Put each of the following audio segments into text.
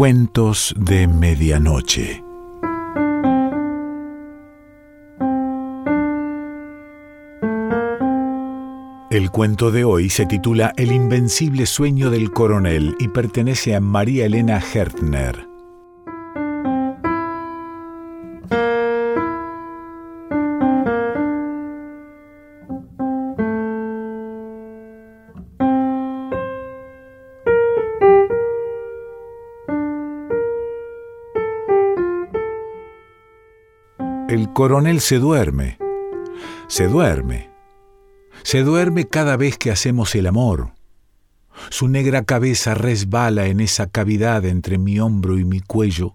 Cuentos de Medianoche. El cuento de hoy se titula El invencible sueño del coronel y pertenece a María Elena Hertner. Coronel se duerme, se duerme, se duerme cada vez que hacemos el amor. Su negra cabeza resbala en esa cavidad entre mi hombro y mi cuello,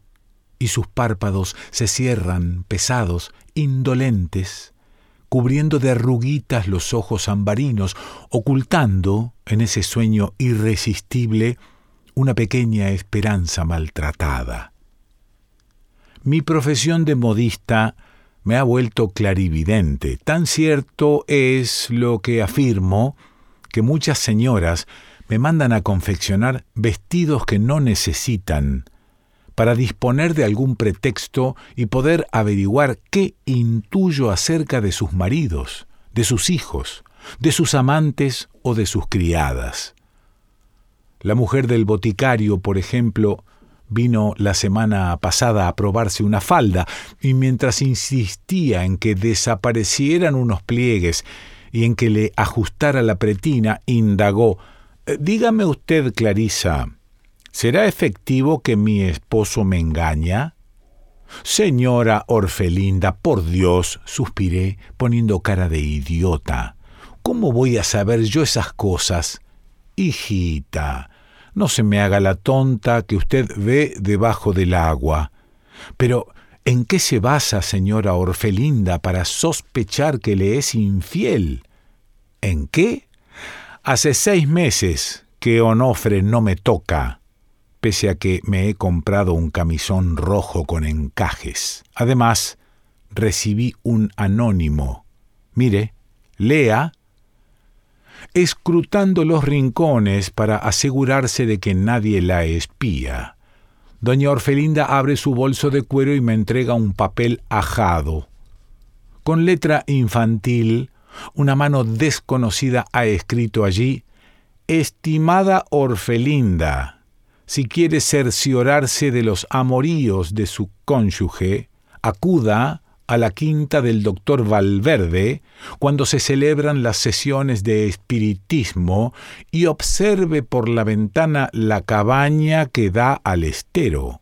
y sus párpados se cierran pesados, indolentes, cubriendo de arruguitas los ojos ambarinos, ocultando en ese sueño irresistible una pequeña esperanza maltratada. Mi profesión de modista me ha vuelto clarividente. Tan cierto es lo que afirmo que muchas señoras me mandan a confeccionar vestidos que no necesitan para disponer de algún pretexto y poder averiguar qué intuyo acerca de sus maridos, de sus hijos, de sus amantes o de sus criadas. La mujer del boticario, por ejemplo, Vino la semana pasada a probarse una falda y mientras insistía en que desaparecieran unos pliegues y en que le ajustara la pretina, indagó eh, Dígame usted, Clarisa, ¿será efectivo que mi esposo me engaña? Señora Orfelinda, por Dios, suspiré, poniendo cara de idiota. ¿Cómo voy a saber yo esas cosas? Hijita, no se me haga la tonta que usted ve debajo del agua. Pero, ¿en qué se basa, señora Orfelinda, para sospechar que le es infiel? ¿En qué? Hace seis meses que Onofre no me toca, pese a que me he comprado un camisón rojo con encajes. Además, recibí un anónimo. Mire, lea escrutando los rincones para asegurarse de que nadie la espía. Doña Orfelinda abre su bolso de cuero y me entrega un papel ajado. Con letra infantil, una mano desconocida ha escrito allí Estimada Orfelinda, si quiere cerciorarse de los amoríos de su cónyuge, acuda a la quinta del doctor Valverde cuando se celebran las sesiones de espiritismo y observe por la ventana la cabaña que da al estero.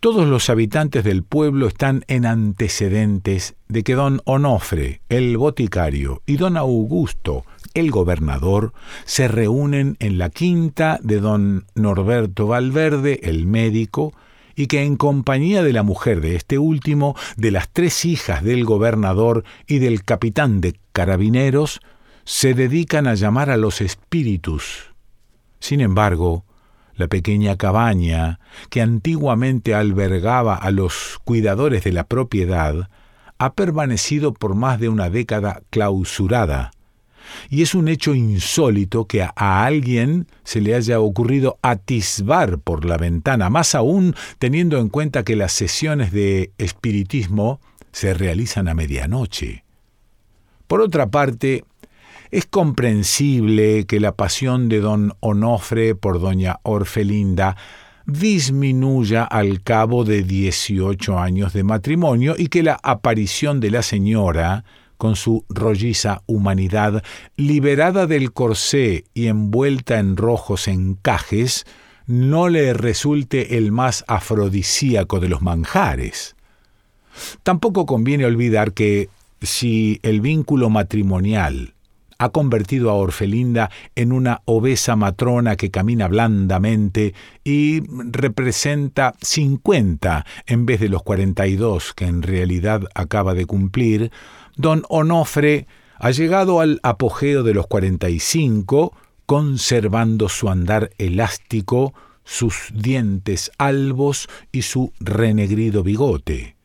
Todos los habitantes del pueblo están en antecedentes de que don Onofre, el boticario, y don Augusto, el gobernador, se reúnen en la quinta de don Norberto Valverde, el médico, y que en compañía de la mujer de este último, de las tres hijas del gobernador y del capitán de carabineros, se dedican a llamar a los espíritus. Sin embargo, la pequeña cabaña, que antiguamente albergaba a los cuidadores de la propiedad, ha permanecido por más de una década clausurada, y es un hecho insólito que a, alguien se le haya ocurrido atisbar por la ventana, más aún teniendo en cuenta que las sesiones de espiritismo se realizan a medianoche. Por otra parte, es comprensible que la pasión de don Onofre por doña Orfelinda disminuya al cabo de 18 años de matrimonio y que la aparición de la señora con su rolliza humanidad, liberada del corsé y envuelta en rojos encajes, no le resulte el más afrodisíaco de los manjares. Tampoco conviene olvidar que si el vínculo matrimonial ha convertido a Orfelinda en una obesa matrona que camina blandamente y representa 50 en vez de los 42 que en realidad acaba de cumplir, don Onofre ha llegado al apogeo de los 45, conservando su andar elástico, sus dientes albos y su renegrido bigote.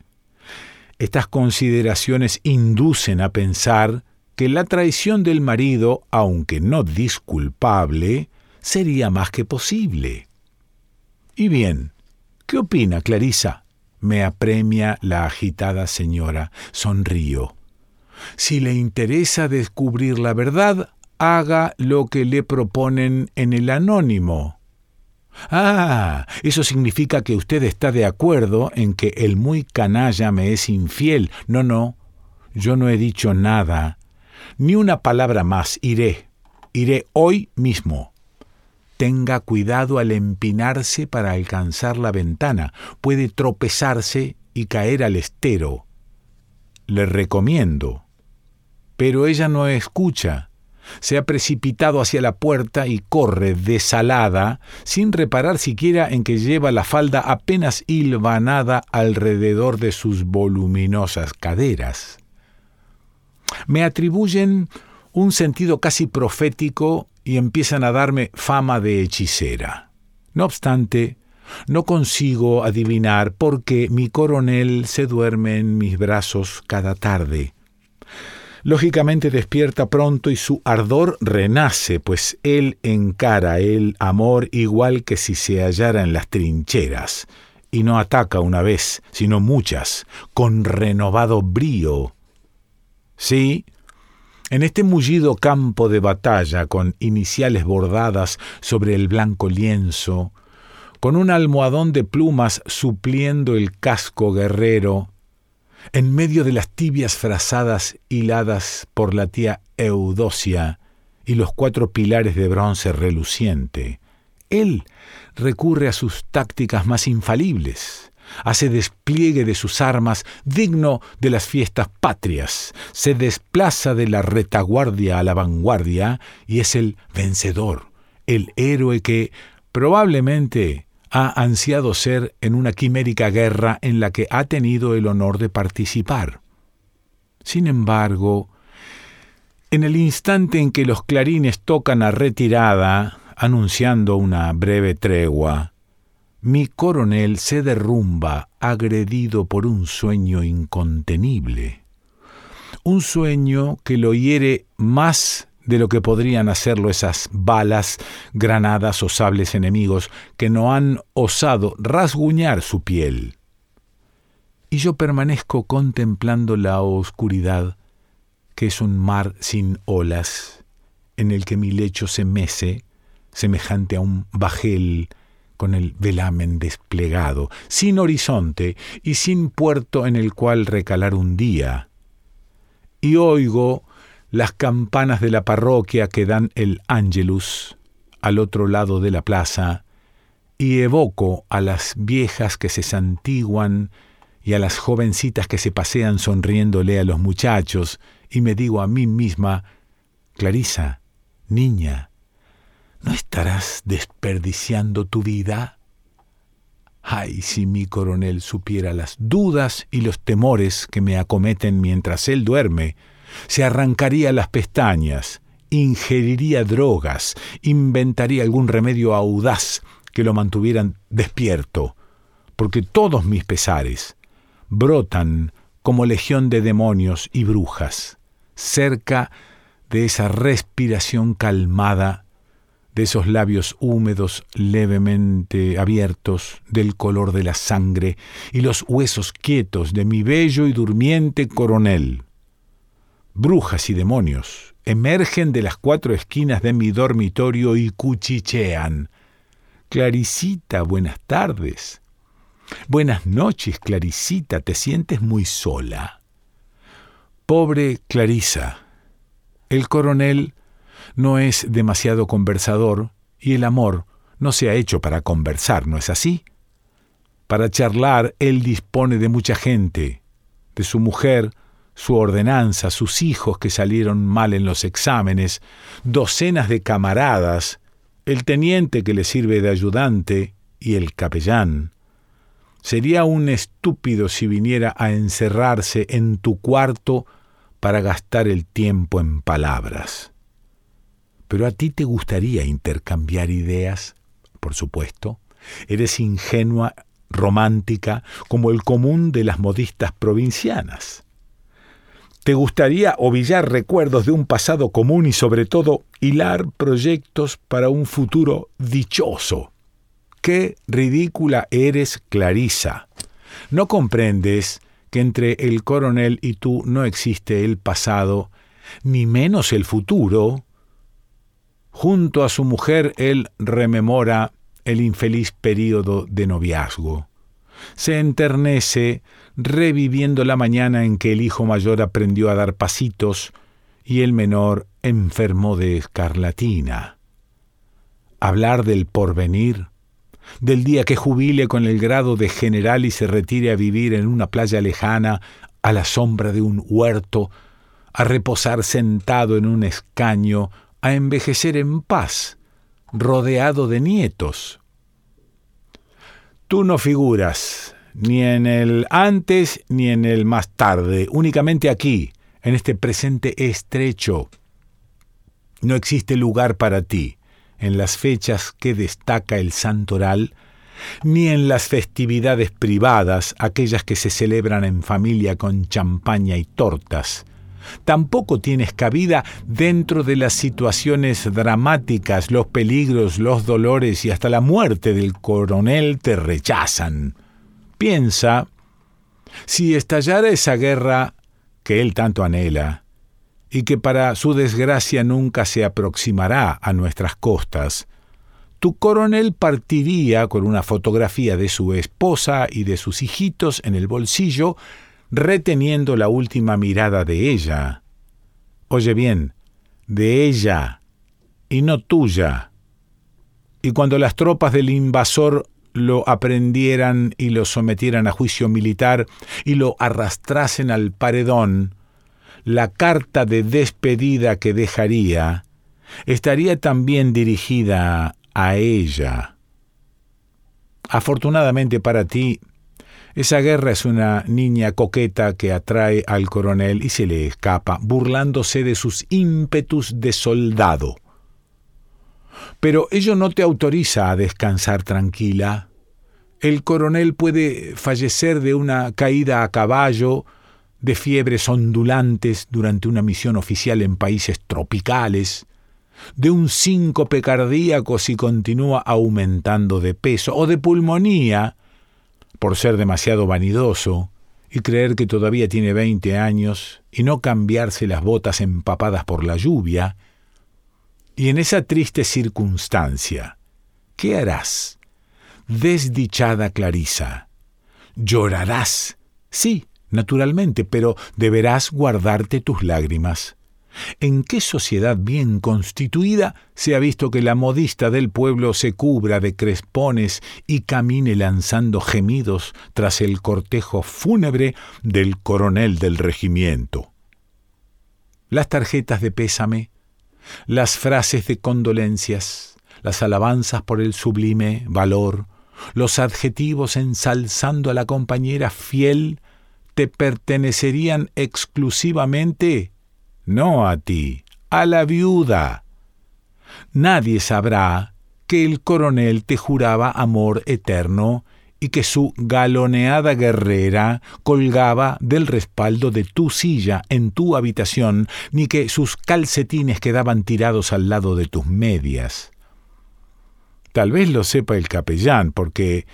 Estas consideraciones inducen a pensar que la traición del marido, aunque no disculpable, sería más que posible. Y bien, ¿qué opina, Clarisa? Me apremia la agitada señora. Sonrío. Si le interesa descubrir la verdad, haga lo que le proponen en el anónimo. Ah, eso significa que usted está de acuerdo en que el muy canalla me es infiel. No, no, yo no he dicho nada. Ni una palabra más. Iré. Iré hoy mismo. Tenga cuidado al empinarse para alcanzar la ventana. Puede tropezarse y caer al estero. Le recomiendo. Pero ella no escucha se ha precipitado hacia la puerta y corre desalada, sin reparar siquiera en que lleva la falda apenas hilvanada alrededor de sus voluminosas caderas. Me atribuyen un sentido casi profético y empiezan a darme fama de hechicera. No obstante, no consigo adivinar por qué mi coronel se duerme en mis brazos cada tarde lógicamente despierta pronto y su ardor renace, pues él encara el amor igual que si se hallara en las trincheras, y no ataca una vez, sino muchas, con renovado brío. Sí, en este mullido campo de batalla, con iniciales bordadas sobre el blanco lienzo, con un almohadón de plumas supliendo el casco guerrero, en medio de las tibias frazadas hiladas por la tía Eudosia y los cuatro pilares de bronce reluciente, él recurre a sus tácticas más infalibles, hace despliegue de sus armas digno de las fiestas patrias, se desplaza de la retaguardia a la vanguardia y es el vencedor, el héroe que probablemente ha ansiado ser en una quimérica guerra en la que ha tenido el honor de participar. Sin embargo, en el instante en que los clarines tocan a retirada, anunciando una breve tregua, mi coronel se derrumba agredido por un sueño incontenible. Un sueño que lo hiere más de lo que podrían hacerlo esas balas, granadas o sables enemigos que no han osado rasguñar su piel. Y yo permanezco contemplando la oscuridad, que es un mar sin olas, en el que mi lecho se mece, semejante a un bajel con el velamen desplegado, sin horizonte y sin puerto en el cual recalar un día. Y oigo las campanas de la parroquia que dan el Angelus al otro lado de la plaza, y evoco a las viejas que se santiguan y a las jovencitas que se pasean sonriéndole a los muchachos, y me digo a mí misma, Clarisa, niña, ¿no estarás desperdiciando tu vida? Ay, si mi coronel supiera las dudas y los temores que me acometen mientras él duerme, se arrancaría las pestañas, ingeriría drogas, inventaría algún remedio audaz que lo mantuvieran despierto, porque todos mis pesares brotan como legión de demonios y brujas, cerca de esa respiración calmada, de esos labios húmedos levemente abiertos, del color de la sangre, y los huesos quietos de mi bello y durmiente coronel brujas y demonios emergen de las cuatro esquinas de mi dormitorio y cuchichean. Claricita, buenas tardes. Buenas noches, Claricita, te sientes muy sola. Pobre Clarisa. El coronel no es demasiado conversador y el amor no se ha hecho para conversar, ¿no es así? Para charlar él dispone de mucha gente, de su mujer, su ordenanza, sus hijos que salieron mal en los exámenes, docenas de camaradas, el teniente que le sirve de ayudante y el capellán. Sería un estúpido si viniera a encerrarse en tu cuarto para gastar el tiempo en palabras. Pero a ti te gustaría intercambiar ideas, por supuesto. Eres ingenua, romántica, como el común de las modistas provincianas. ¿Te gustaría ovillar recuerdos de un pasado común y sobre todo hilar proyectos para un futuro dichoso? Qué ridícula eres, Clarisa. ¿No comprendes que entre el coronel y tú no existe el pasado, ni menos el futuro? Junto a su mujer él rememora el infeliz período de noviazgo. Se enternece reviviendo la mañana en que el hijo mayor aprendió a dar pasitos y el menor enfermó de escarlatina. Hablar del porvenir, del día que jubile con el grado de general y se retire a vivir en una playa lejana, a la sombra de un huerto, a reposar sentado en un escaño, a envejecer en paz, rodeado de nietos. Tú no figuras ni en el antes ni en el más tarde, únicamente aquí, en este presente estrecho. No existe lugar para ti en las fechas que destaca el santoral, ni en las festividades privadas, aquellas que se celebran en familia con champaña y tortas. Tampoco tienes cabida dentro de las situaciones dramáticas, los peligros, los dolores y hasta la muerte del coronel te rechazan. Piensa, si estallara esa guerra que él tanto anhela, y que para su desgracia nunca se aproximará a nuestras costas, tu coronel partiría con una fotografía de su esposa y de sus hijitos en el bolsillo, reteniendo la última mirada de ella. Oye bien, de ella, y no tuya. Y cuando las tropas del invasor lo aprendieran y lo sometieran a juicio militar y lo arrastrasen al paredón, la carta de despedida que dejaría estaría también dirigida a ella. Afortunadamente para ti, esa guerra es una niña coqueta que atrae al coronel y se le escapa, burlándose de sus ímpetus de soldado. Pero ello no te autoriza a descansar tranquila. El coronel puede fallecer de una caída a caballo de fiebres ondulantes durante una misión oficial en países tropicales, de un síncope cardíaco si continúa aumentando de peso, o de pulmonía, por ser demasiado vanidoso y creer que todavía tiene veinte años y no cambiarse las botas empapadas por la lluvia, y en esa triste circunstancia, ¿qué harás? Desdichada Clarisa, llorarás, sí, naturalmente, pero deberás guardarte tus lágrimas. ¿En qué sociedad bien constituida se ha visto que la modista del pueblo se cubra de crespones y camine lanzando gemidos tras el cortejo fúnebre del coronel del regimiento? Las tarjetas de pésame, las frases de condolencias, las alabanzas por el sublime valor, los adjetivos ensalzando a la compañera fiel te pertenecerían exclusivamente, no a ti, a la viuda. Nadie sabrá que el coronel te juraba amor eterno y que su galoneada guerrera colgaba del respaldo de tu silla en tu habitación, ni que sus calcetines quedaban tirados al lado de tus medias. Tal vez lo sepa el capellán, porque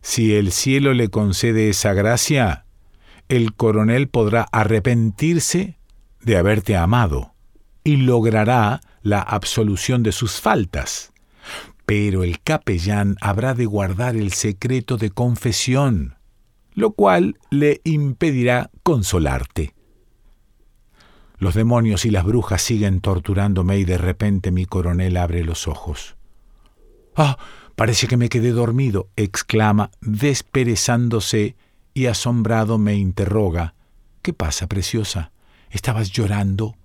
si el cielo le concede esa gracia, el coronel podrá arrepentirse de haberte amado y logrará la absolución de sus faltas. Pero el capellán habrá de guardar el secreto de confesión, lo cual le impedirá consolarte. Los demonios y las brujas siguen torturándome y de repente mi coronel abre los ojos. ¡Ah! Parece que me quedé dormido, exclama, desperezándose y asombrado me interroga ¿Qué pasa, preciosa? ¿Estabas llorando?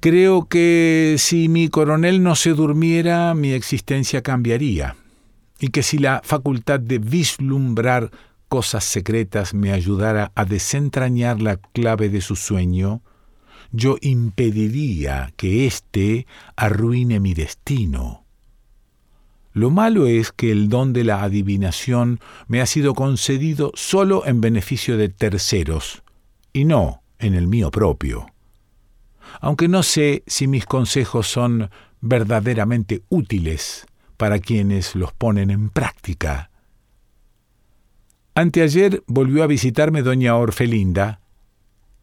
Creo que si mi coronel no se durmiera, mi existencia cambiaría, y que si la facultad de vislumbrar cosas secretas me ayudara a desentrañar la clave de su sueño, yo impediría que éste arruine mi destino. Lo malo es que el don de la adivinación me ha sido concedido solo en beneficio de terceros, y no en el mío propio. Aunque no sé si mis consejos son verdaderamente útiles, para quienes los ponen en práctica. Anteayer volvió a visitarme doña Orfelinda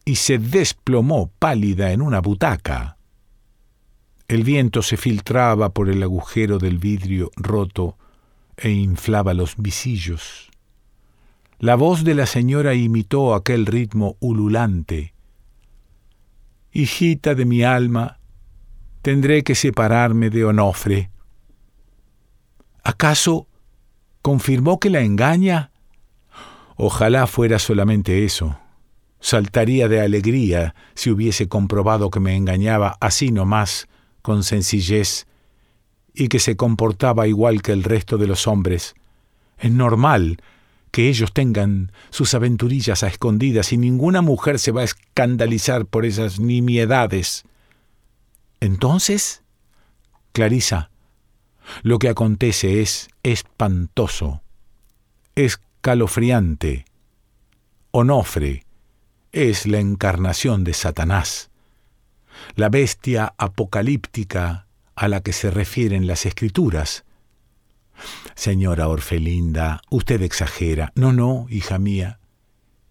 y se desplomó pálida en una butaca. El viento se filtraba por el agujero del vidrio roto e inflaba los visillos. La voz de la señora imitó aquel ritmo ululante. Hijita de mi alma, tendré que separarme de Onofre. ¿Acaso confirmó que la engaña? Ojalá fuera solamente eso. Saltaría de alegría si hubiese comprobado que me engañaba así nomás, con sencillez, y que se comportaba igual que el resto de los hombres. Es normal que ellos tengan sus aventurillas a escondidas y ninguna mujer se va a escandalizar por esas nimiedades. Entonces, Clarisa, lo que acontece es espantoso. Es calofriante. Onofre es la encarnación de Satanás, la bestia apocalíptica a la que se refieren las escrituras. Señora Orfelinda, usted exagera. No, no, hija mía.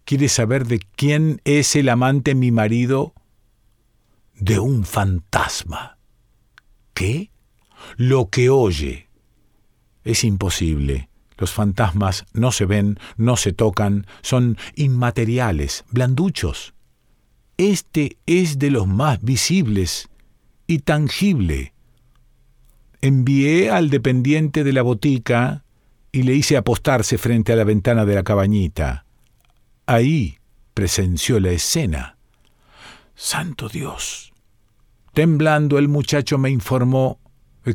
¿Quiere saber de quién es el amante mi marido? De un fantasma. ¿Qué? Lo que oye. Es imposible. Los fantasmas no se ven, no se tocan, son inmateriales, blanduchos. Este es de los más visibles y tangible. Envié al dependiente de la botica y le hice apostarse frente a la ventana de la cabañita. Ahí presenció la escena. Santo Dios. Temblando el muchacho me informó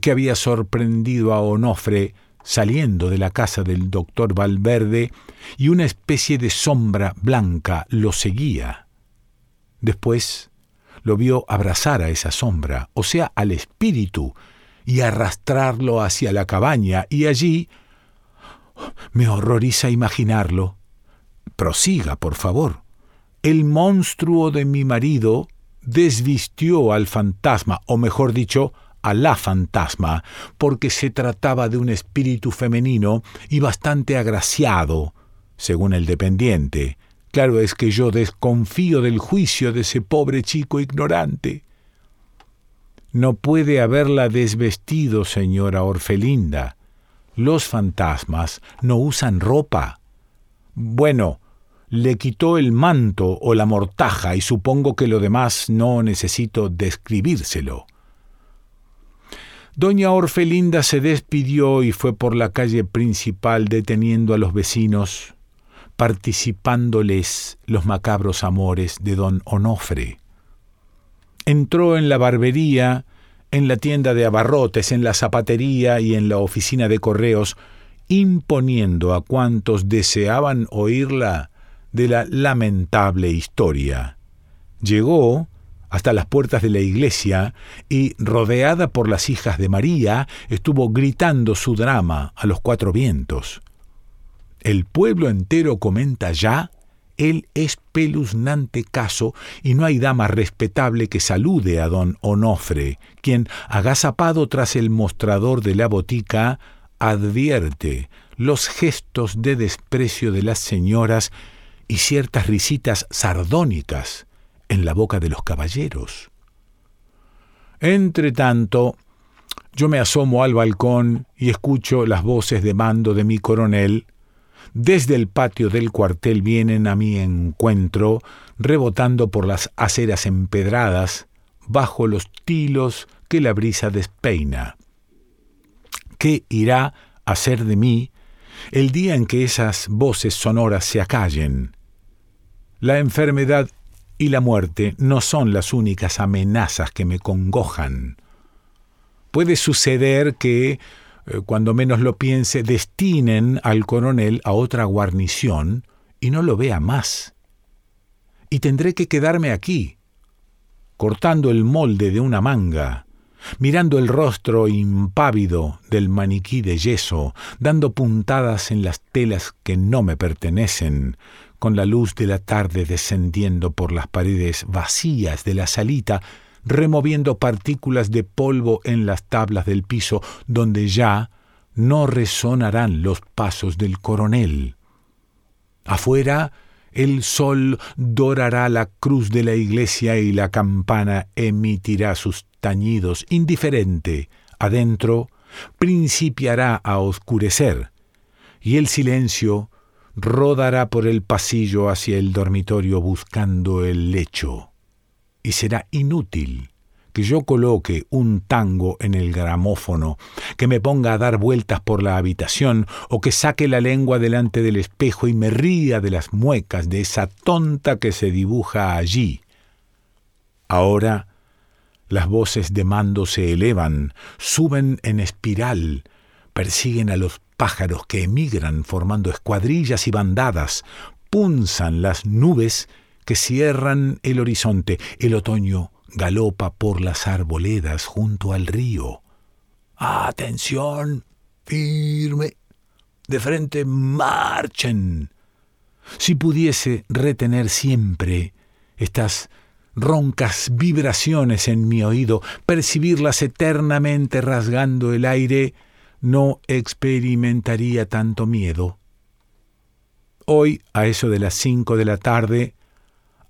que había sorprendido a Onofre saliendo de la casa del doctor Valverde y una especie de sombra blanca lo seguía. Después lo vio abrazar a esa sombra, o sea, al espíritu, y arrastrarlo hacia la cabaña, y allí... Me horroriza imaginarlo. Prosiga, por favor. El monstruo de mi marido desvistió al fantasma, o mejor dicho, a la fantasma, porque se trataba de un espíritu femenino y bastante agraciado, según el dependiente. Claro es que yo desconfío del juicio de ese pobre chico ignorante. No puede haberla desvestido, señora Orfelinda. Los fantasmas no usan ropa. Bueno, le quitó el manto o la mortaja y supongo que lo demás no necesito describírselo. Doña Orfelinda se despidió y fue por la calle principal deteniendo a los vecinos, participándoles los macabros amores de don Onofre. Entró en la barbería, en la tienda de abarrotes, en la zapatería y en la oficina de correos, imponiendo a cuantos deseaban oírla de la lamentable historia. Llegó, hasta las puertas de la iglesia y, rodeada por las hijas de María, estuvo gritando su drama a los cuatro vientos. El pueblo entero comenta ya el espeluznante caso y no hay dama respetable que salude a don Onofre, quien, agazapado tras el mostrador de la botica, advierte los gestos de desprecio de las señoras y ciertas risitas sardónicas en la boca de los caballeros. Entre tanto, yo me asomo al balcón y escucho las voces de mando de mi coronel. Desde el patio del cuartel vienen a mi encuentro, rebotando por las aceras empedradas, bajo los tilos que la brisa despeina. ¿Qué irá a ser de mí el día en que esas voces sonoras se acallen? La enfermedad y la muerte no son las únicas amenazas que me congojan. Puede suceder que, eh, cuando menos lo piense, destinen al coronel a otra guarnición y no lo vea más. Y tendré que quedarme aquí, cortando el molde de una manga, mirando el rostro impávido del maniquí de yeso, dando puntadas en las telas que no me pertenecen, con la luz de la tarde descendiendo por las paredes vacías de la salita, removiendo partículas de polvo en las tablas del piso, donde ya no resonarán los pasos del coronel. Afuera, el sol dorará la cruz de la iglesia y la campana emitirá sus tañidos indiferente. Adentro, principiará a oscurecer, y el silencio rodará por el pasillo hacia el dormitorio buscando el lecho. Y será inútil que yo coloque un tango en el gramófono, que me ponga a dar vueltas por la habitación o que saque la lengua delante del espejo y me ría de las muecas de esa tonta que se dibuja allí. Ahora las voces de mando se elevan, suben en espiral, persiguen a los pájaros que emigran formando escuadrillas y bandadas, punzan las nubes que cierran el horizonte. El otoño galopa por las arboledas junto al río. Atención, firme, de frente marchen. Si pudiese retener siempre estas roncas vibraciones en mi oído, percibirlas eternamente rasgando el aire, no experimentaría tanto miedo. Hoy, a eso de las cinco de la tarde,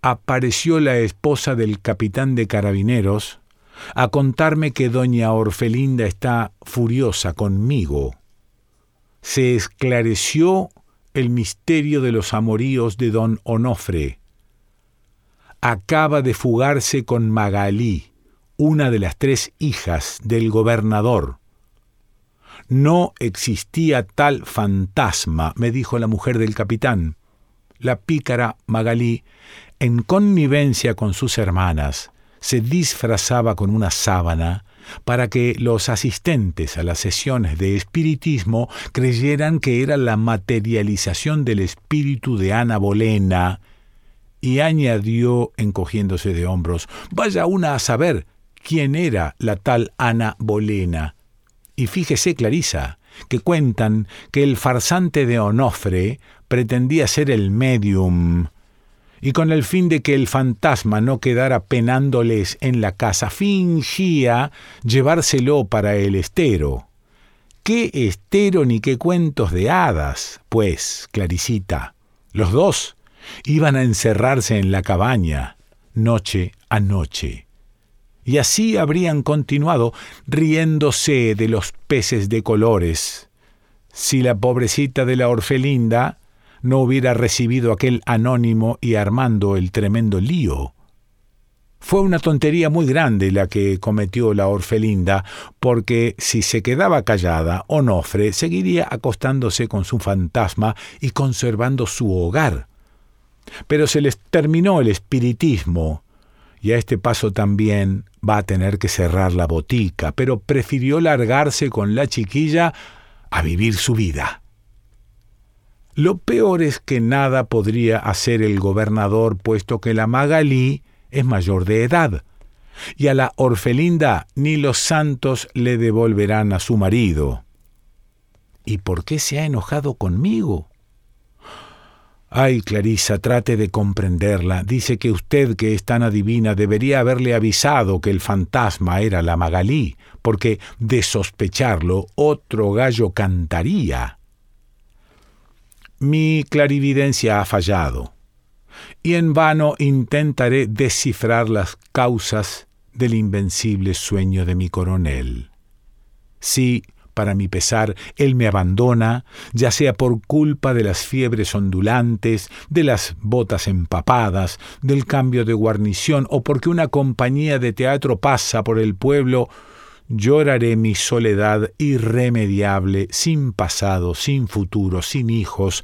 apareció la esposa del capitán de carabineros a contarme que doña Orfelinda está furiosa conmigo. Se esclareció el misterio de los amoríos de don Onofre. Acaba de fugarse con Magalí, una de las tres hijas del gobernador. No existía tal fantasma, me dijo la mujer del capitán. La pícara Magalí en connivencia con sus hermanas, se disfrazaba con una sábana para que los asistentes a las sesiones de espiritismo creyeran que era la materialización del espíritu de Ana Bolena, y añadió, encogiéndose de hombros, vaya una a saber quién era la tal Ana Bolena. Y fíjese, Clarisa, que cuentan que el farsante de Onofre pretendía ser el medium y con el fin de que el fantasma no quedara penándoles en la casa, fingía llevárselo para el estero. ¿Qué estero ni qué cuentos de hadas? Pues, Claricita, los dos iban a encerrarse en la cabaña, noche a noche. Y así habrían continuado riéndose de los peces de colores, si la pobrecita de la orfelinda no hubiera recibido aquel anónimo y armando el tremendo lío. Fue una tontería muy grande la que cometió la orfelinda, porque si se quedaba callada, Onofre seguiría acostándose con su fantasma y conservando su hogar. Pero se les terminó el espiritismo, y a este paso también va a tener que cerrar la botica, pero prefirió largarse con la chiquilla a vivir su vida. Lo peor es que nada podría hacer el gobernador puesto que la Magalí es mayor de edad, y a la orfelinda ni los santos le devolverán a su marido. ¿Y por qué se ha enojado conmigo? Ay, Clarisa, trate de comprenderla. Dice que usted, que es tan adivina, debería haberle avisado que el fantasma era la Magalí, porque de sospecharlo otro gallo cantaría mi clarividencia ha fallado, y en vano intentaré descifrar las causas del invencible sueño de mi coronel. Si, para mi pesar, él me abandona, ya sea por culpa de las fiebres ondulantes, de las botas empapadas, del cambio de guarnición, o porque una compañía de teatro pasa por el pueblo, lloraré mi soledad irremediable, sin pasado, sin futuro, sin hijos,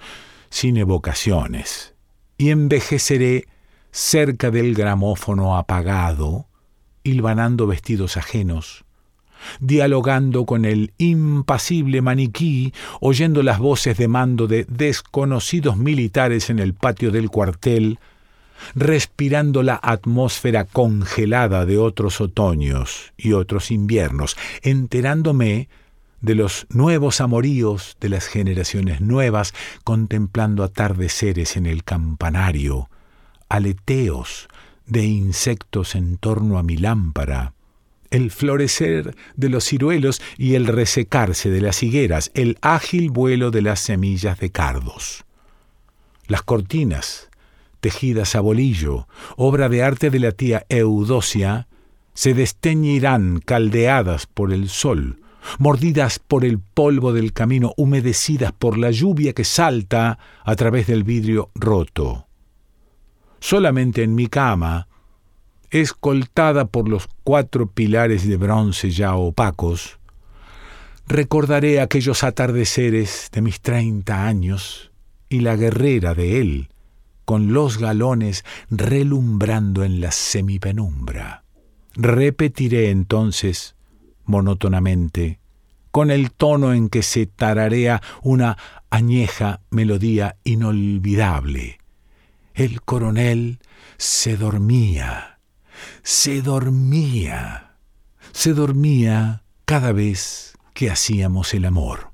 sin evocaciones, y envejeceré cerca del gramófono apagado, hilvanando vestidos ajenos, dialogando con el impasible maniquí, oyendo las voces de mando de desconocidos militares en el patio del cuartel, respirando la atmósfera congelada de otros otoños y otros inviernos, enterándome de los nuevos amoríos de las generaciones nuevas, contemplando atardeceres en el campanario, aleteos de insectos en torno a mi lámpara, el florecer de los ciruelos y el resecarse de las higueras, el ágil vuelo de las semillas de cardos. Las cortinas, tejidas a bolillo, obra de arte de la tía Eudosia, se desteñirán caldeadas por el sol, mordidas por el polvo del camino, humedecidas por la lluvia que salta a través del vidrio roto. Solamente en mi cama, escoltada por los cuatro pilares de bronce ya opacos, recordaré aquellos atardeceres de mis treinta años y la guerrera de él, con los galones relumbrando en la semipenumbra. Repetiré entonces, monótonamente, con el tono en que se tararea una añeja melodía inolvidable. El coronel se dormía, se dormía, se dormía cada vez que hacíamos el amor.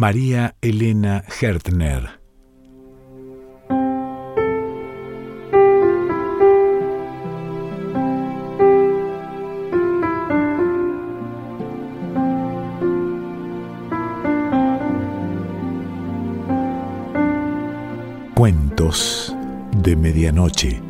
María Elena Hertner Cuentos de Medianoche.